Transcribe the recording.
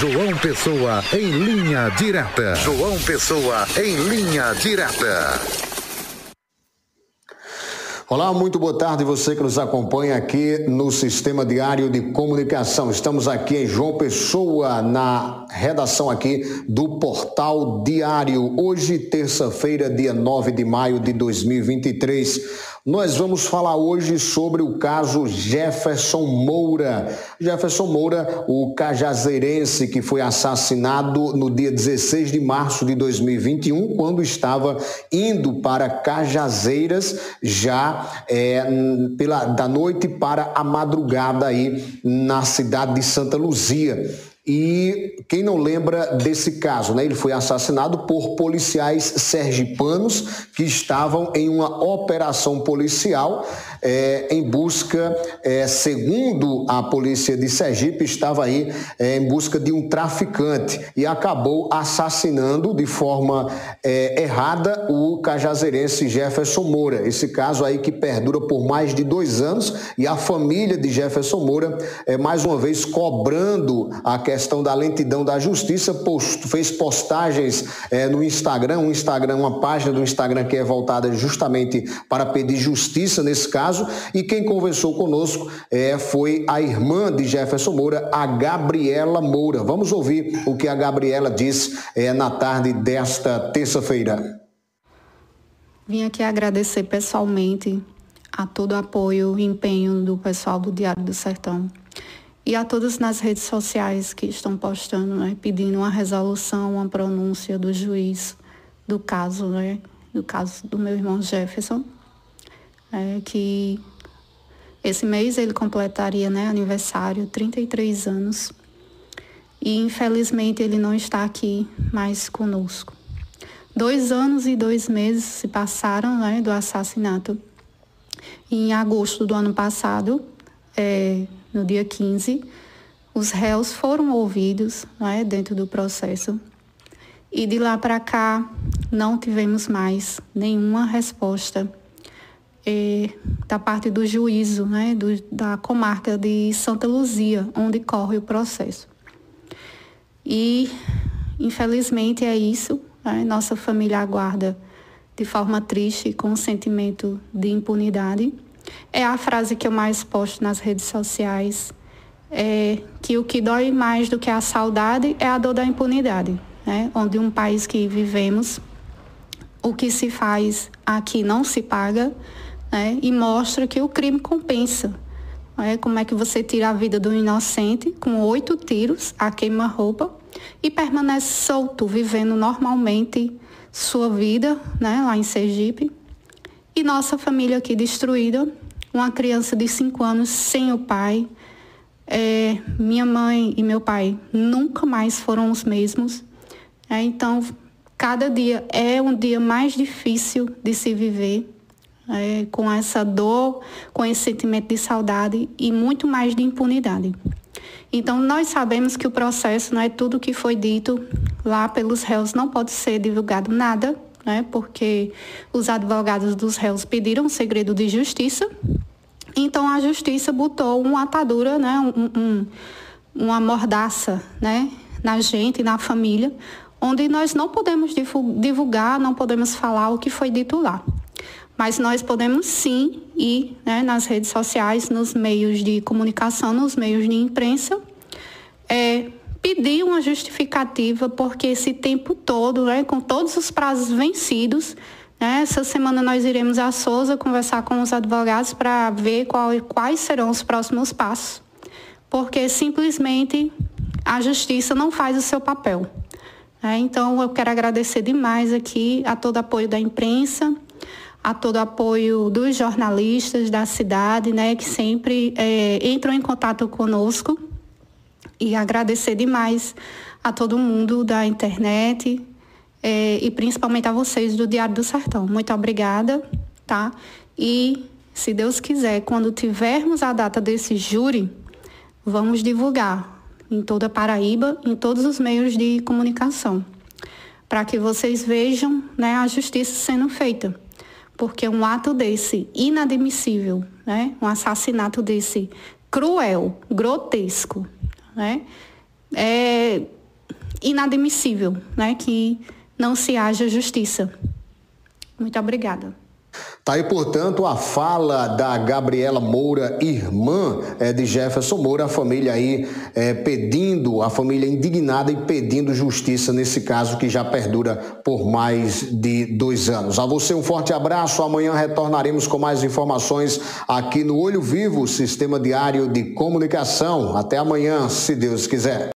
João Pessoa em linha direta. João Pessoa em linha direta. Olá, muito boa tarde você que nos acompanha aqui no Sistema Diário de Comunicação. Estamos aqui em João Pessoa, na redação aqui do Portal Diário. Hoje, terça-feira, dia 9 de maio de 2023. Nós vamos falar hoje sobre o caso Jefferson Moura. Jefferson Moura, o cajazeirense que foi assassinado no dia 16 de março de 2021, quando estava indo para Cajazeiras, já é, pela, da noite para a madrugada aí na cidade de Santa Luzia. E quem não lembra desse caso, né? Ele foi assassinado por policiais sergipanos que estavam em uma operação policial é, em busca, é, segundo a polícia de Sergipe, estava aí é, em busca de um traficante e acabou assassinando de forma é, errada o cajazeirense Jefferson Moura. Esse caso aí que perdura por mais de dois anos e a família de Jefferson Moura, é, mais uma vez, cobrando a questão da lentidão da justiça, post, fez postagens é, no Instagram, um Instagram, uma página do Instagram que é voltada justamente para pedir justiça nesse caso. E quem conversou conosco é, foi a irmã de Jefferson Moura, a Gabriela Moura. Vamos ouvir o que a Gabriela disse é, na tarde desta terça-feira. Vim aqui agradecer pessoalmente a todo o apoio e empenho do pessoal do Diário do Sertão e a todos nas redes sociais que estão postando, né, pedindo uma resolução, uma pronúncia do juiz do caso, né, do caso do meu irmão Jefferson, é, que esse mês ele completaria, né, aniversário, 33 anos, e infelizmente ele não está aqui mais conosco. Dois anos e dois meses se passaram, né, do assassinato. E em agosto do ano passado, é, no dia 15, os réus foram ouvidos é, dentro do processo. E de lá para cá não tivemos mais nenhuma resposta é, da parte do juízo né, do, da comarca de Santa Luzia, onde corre o processo. E, infelizmente, é isso. Né? Nossa família aguarda de forma triste, com um sentimento de impunidade é a frase que eu mais posto nas redes sociais, é que o que dói mais do que a saudade é a dor da impunidade, né? Onde um país que vivemos, o que se faz aqui não se paga, né? E mostra que o crime compensa. Né? Como é que você tira a vida do inocente com oito tiros a queima-roupa e permanece solto, vivendo normalmente sua vida, né? Lá em Sergipe e nossa família aqui destruída, uma criança de 5 anos sem o pai. É, minha mãe e meu pai nunca mais foram os mesmos. É, então, cada dia é um dia mais difícil de se viver, é, com essa dor, com esse sentimento de saudade e muito mais de impunidade. Então, nós sabemos que o processo não é tudo que foi dito lá pelos réus, não pode ser divulgado nada né? Porque os advogados dos réus pediram segredo de justiça. Então a justiça botou uma atadura, né? Um, um, uma mordaça, né? Na gente, na família, onde nós não podemos divulgar, não podemos falar o que foi dito lá. Mas nós podemos sim ir né, nas redes sociais, nos meios de comunicação, nos meios de imprensa, é, pedir uma justificativa, porque esse tempo todo, né, com todos os prazos vencidos, né, essa semana nós iremos a Souza conversar com os advogados para ver qual, quais serão os próximos passos, porque simplesmente a justiça não faz o seu papel. Né? Então, eu quero agradecer demais aqui a todo o apoio da imprensa, a todo o apoio dos jornalistas da cidade, né, que sempre é, entram em contato conosco e agradecer demais a todo mundo da internet é, e principalmente a vocês do Diário do Sertão. Muito obrigada, tá? E se Deus quiser, quando tivermos a data desse júri, vamos divulgar em toda Paraíba, em todos os meios de comunicação, para que vocês vejam né, a justiça sendo feita. Porque um ato desse inadmissível, né, um assassinato desse cruel, grotesco, né? é inadmissível, né, que não se haja justiça. Muito obrigada. Tá aí, portanto, a fala da Gabriela Moura, irmã é, de Jefferson Moura, a família aí é, pedindo, a família indignada e pedindo justiça nesse caso que já perdura por mais de dois anos. A você um forte abraço. Amanhã retornaremos com mais informações aqui no Olho Vivo, Sistema Diário de Comunicação. Até amanhã, se Deus quiser.